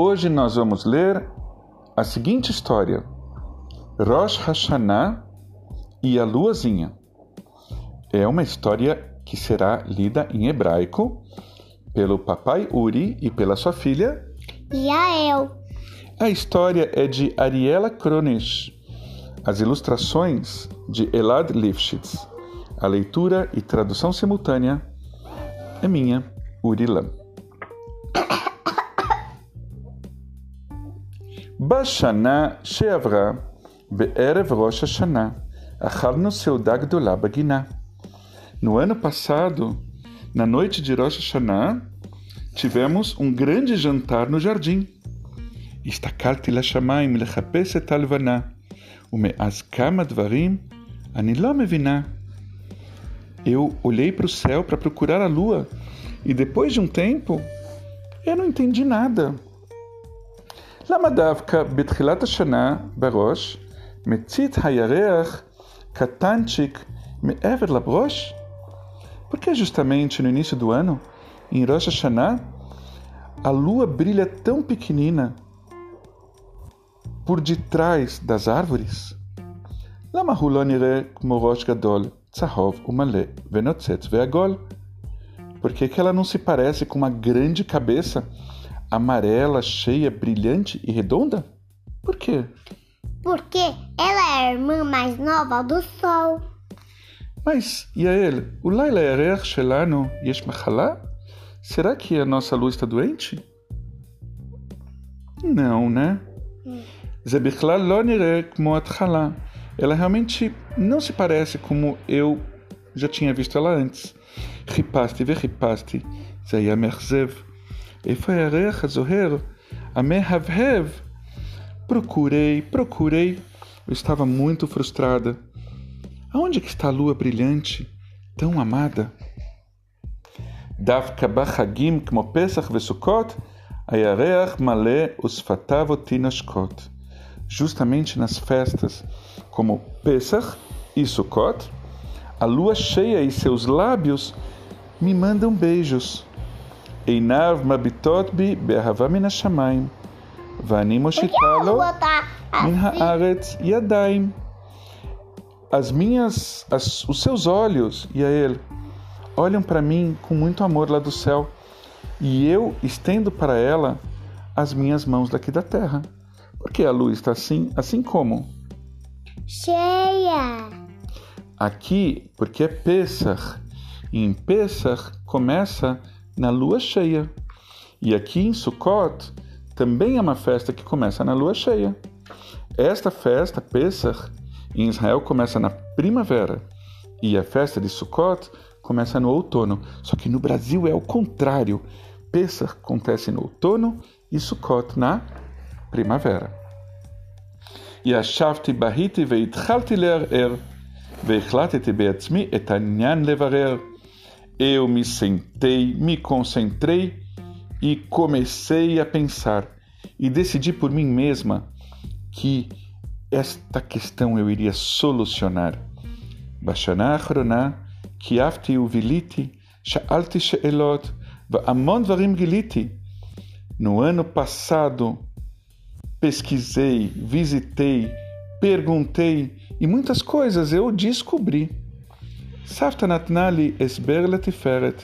Hoje nós vamos ler a seguinte história: Rosh Hashanah e a Luazinha. É uma história que será lida em hebraico pelo papai Uri e pela sua filha Yael. A história é de Ariela Kronisch. As ilustrações de Elad Lifshitz. A leitura e tradução simultânea é minha, Uri בשנה שעברה, בערב ראש השנה, אכלנו סעודה גדולה בגינה. No ano passado, na noite de Rosh Hashanah, tivemos um grande jantar no jardim. הסתכלתי לשמיים לחפש את הלבנה, ומאז כמה דברים אני לא מבינה. Eu olhei para o céu para procurar a lua e depois de um tempo eu não entendi nada. למה דווקא בתחילת השנה בראש מצית הירח קטנצ'יק מעבר לברוש? Porque justamente no início do ano, em Rosh Hashanah, a lua brilha tão pequenina por detrás das árvores? למה הוא לא נראה כמו ראש גדול, צהוב ומלא ונוצץ ועגול? Por que, que ela não se parece com uma grande cabeça amarela, cheia, brilhante e redonda? Por quê? Porque ela é a irmã mais nova do Sol. Mas, Yael, o Laila é Erer Shelano Yeshmachalá? Será que a nossa luz está doente? Não, né? Hum. Zebichlal Lonire Kmoatchalá. Ela realmente não se parece como eu já tinha visto ela antes. Ripaste, ve ripaste, Zayamerzev. Efareach Zoher, Amehavhev. Procurei, procurei. Eu estava muito frustrada. Aonde é que está a lua brilhante, tão amada? Davka Bahagim como Pesach Vesukot, Ayareach Malé Usfatav Tinashkot. Justamente nas festas como Pesach e Sukkot, a lua cheia e seus lábios me mandam beijos. עיניו מביטות בי באהבה מן השמיים, ואני מושיטה לו מן הארץ ידיים. As minhas, as, os seus olhos, e a ele, olham para mim com muito amor lá do céu, e eu estendo para ela as minhas mãos daqui da terra. Porque a lua está assim, assim como? Cheia. Aqui, porque é Pesach. E em Pesach começa na lua cheia. E aqui em Sukkot também é uma festa que começa na lua cheia. Esta festa, Pesach, em Israel começa na primavera e a festa de Sukkot começa no outono. Só que no Brasil é o contrário. Pesach acontece no outono e Sukkot na primavera. E a Bahiti Veitchalti Ler Er Veichlatet Beatzmi Etanyan Levarer Eu me sentei, me concentrei e comecei a pensar e decidi por mim mesma que esta questão eu iria solucionar. בשנה האחרונה קייפתי וביליתי, שאלתי שאלות והמון דברים גיליתי. No ano passado, pesquisei, visitei, perguntei e muitas coisas eu descobri. סבתא נתנה לי הסבר לתפארת.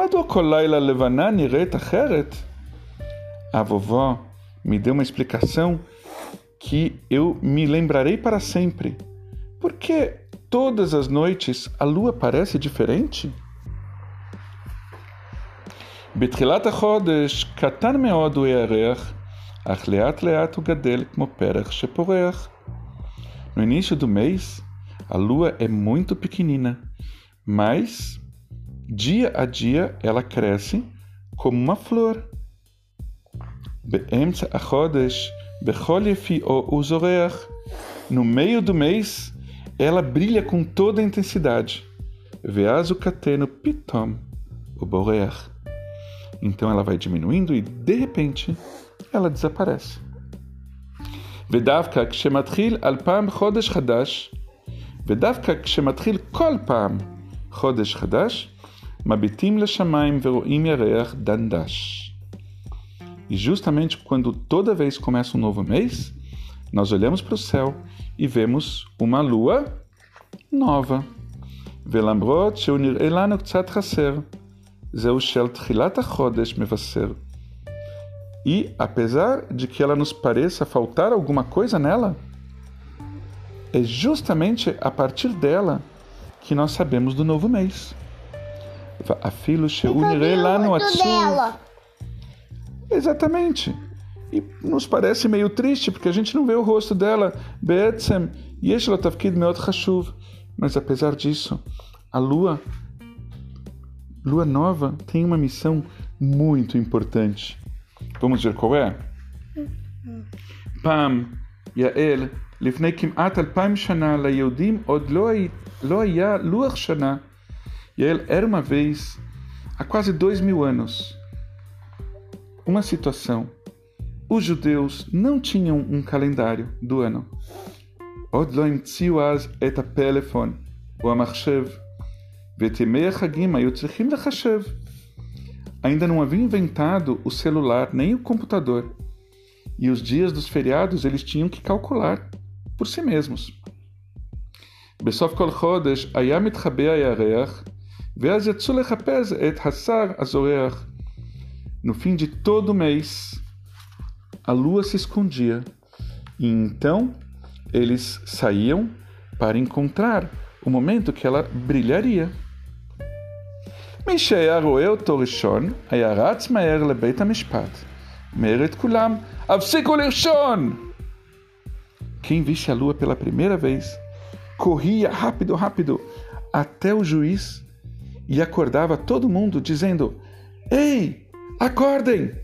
מדוע כל לילה לבנה נראית אחרת? A vovó me deu uma explicação que eu me lembrarei para sempre. Por que todas as noites a lua parece diferente? בתחילת החודש קטן מאוד הוא הירח, אך לאט לאט הוא גדל כמו פרח שפורח. No início do mês, a lua é muito pequenina, mas dia a dia ela cresce como uma flor. באמצע החודש, בכל יפיעו הוא זורח. No meio do mês, ela brilha com toda a intensidade. ואז הוא קטן ופתאום הוא בורח. Então ela vai diminuindo e, de repente, ela desaparece. ודווקא כשמתחיל על פעם חודש חדש, ודווקא כשמתחיל כל פעם חודש חדש, מביטים לשמיים ורואים ירח דנדש. E justamente quando toda vez começa um novo mês, nós olhamos para o céu e vemos uma lua nova. ולמרות שהוא נראה לנו קצת חסר, זהו של תחילת החודש מבשר. E, apesar de que ela nos pareça faltar alguma coisa nela, é justamente a partir dela que nós sabemos do novo mês. A filo unirei lá no dela. Exatamente. E nos parece meio triste porque a gente não vê o rosto dela. Be'etzem yesh meot Hashuv. Mas apesar disso, a lua lua nova tem uma missão muito importante. Vamos ver qual é? Pam, Yael, לפני כמעט אלפיים שנה, ליהודים עוד לא, לא היה לוח שנה. יעל, era uma vez, há quase dois mil anos, uma situação. Os judeus não tinham um calendário do ano. עוד לא המציאו אז את הפלאפון או המחשב, ואת ימי החגים היו צריכים לחשב. Ainda não havia inventado o celular nem o computador, e os dias dos feriados eles tinham que calcular por si mesmos. בסוף כל חודש היה מתחבא הירח, ואז יצאו לחפש את השר הזורח. No fim de todo mês, a lua se escondia, e então eles saíam para encontrar o momento que ela brilharia. מי שהיה רואה אותו ראשון, היה רץ מהר לבית המשפט. מעיר את כולם, הפסיקו לרשון! Quem visse a lua pela primeira vez corria rápido, rápido até o juiz e acordava todo mundo dizendo: Ei, acordem!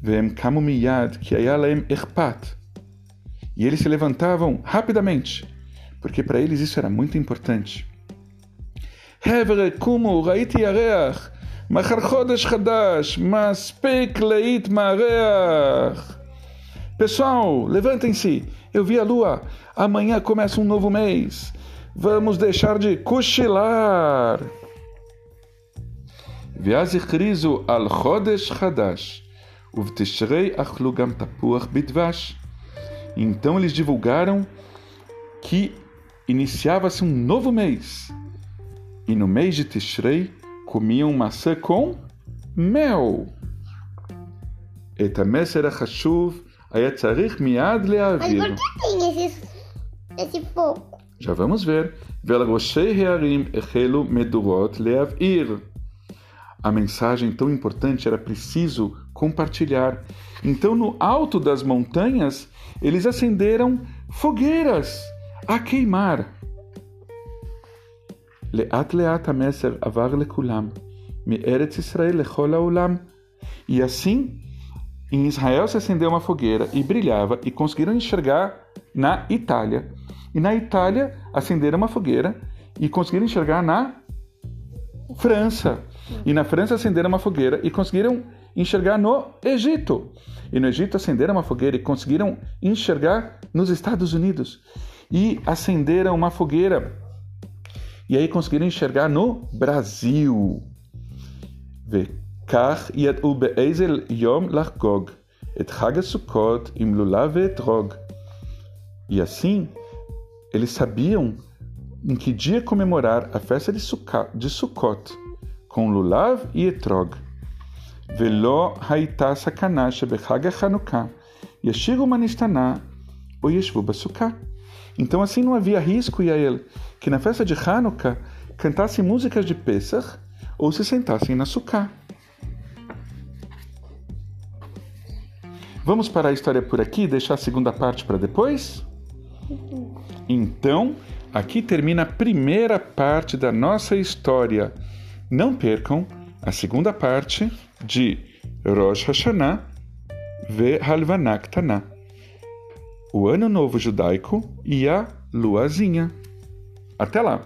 Vem kamumiyad kiayalem é erpat. E eles se levantavam rapidamente, porque para eles isso era muito importante. Hevre kumu raiti yareach, machar chodesh chadash, maspek leit mareach. Pessoal, levantem-se. Eu vi a lua. Amanhã começa um novo mês. Vamos deixar de cochilar. ואז הכריזו על חודש חדש, ובתשרי אכלו גם תפוח בדבש. Então eles divulgaram que iniciava-se um novo mês. E no mês de Tishrei comiam maçã com mel. את המסר החשוב היה צריך מיד Mas להעביר. por que tem esse, esse fogo? Já vamos ver. ועל ראשי הערים החלו מדורות להבעיר. A mensagem tão importante era preciso compartilhar. Então, no alto das montanhas, eles acenderam fogueiras a queimar. לאט לאט המסר עבר לכולם, מארץ ישראל לכל העולם. E assim, em Israel se acendeu uma fogueira e brilhava e conseguiram enxergar na Itália. E na Itália acenderam uma fogueira e conseguiram enxergar na França. E na França acenderam uma fogueira e conseguiram enxergar no Egito. E no Egito acenderam uma fogueira e conseguiram enxergar nos Estados Unidos. E acenderam uma fogueira e aí conseguiram enxergar no Brasil. וכך ידעו באיזה יום לחגוג את חג הסוכות עם לולב ואתרוג. E assim, eles sabiam em que dia comemorar a festa de, Sukkot, de Sukkot, com lulav e etrog. ולא הייתה סכנה שבחג החנוכה ישירו מנסתנה ou ישבו בסוכה. Então assim não havia risco, Yael, que na festa de Hanukkah cantassem músicas de Pesach ou se sentassem na sukkah. Vamos parar a história por aqui e deixar a segunda parte para depois? Então, aqui termina a primeira parte da nossa história. Não percam a segunda parte de Rosh Hashanah ve Halvanah Tanah, o Ano Novo Judaico e a Luazinha. Até lá!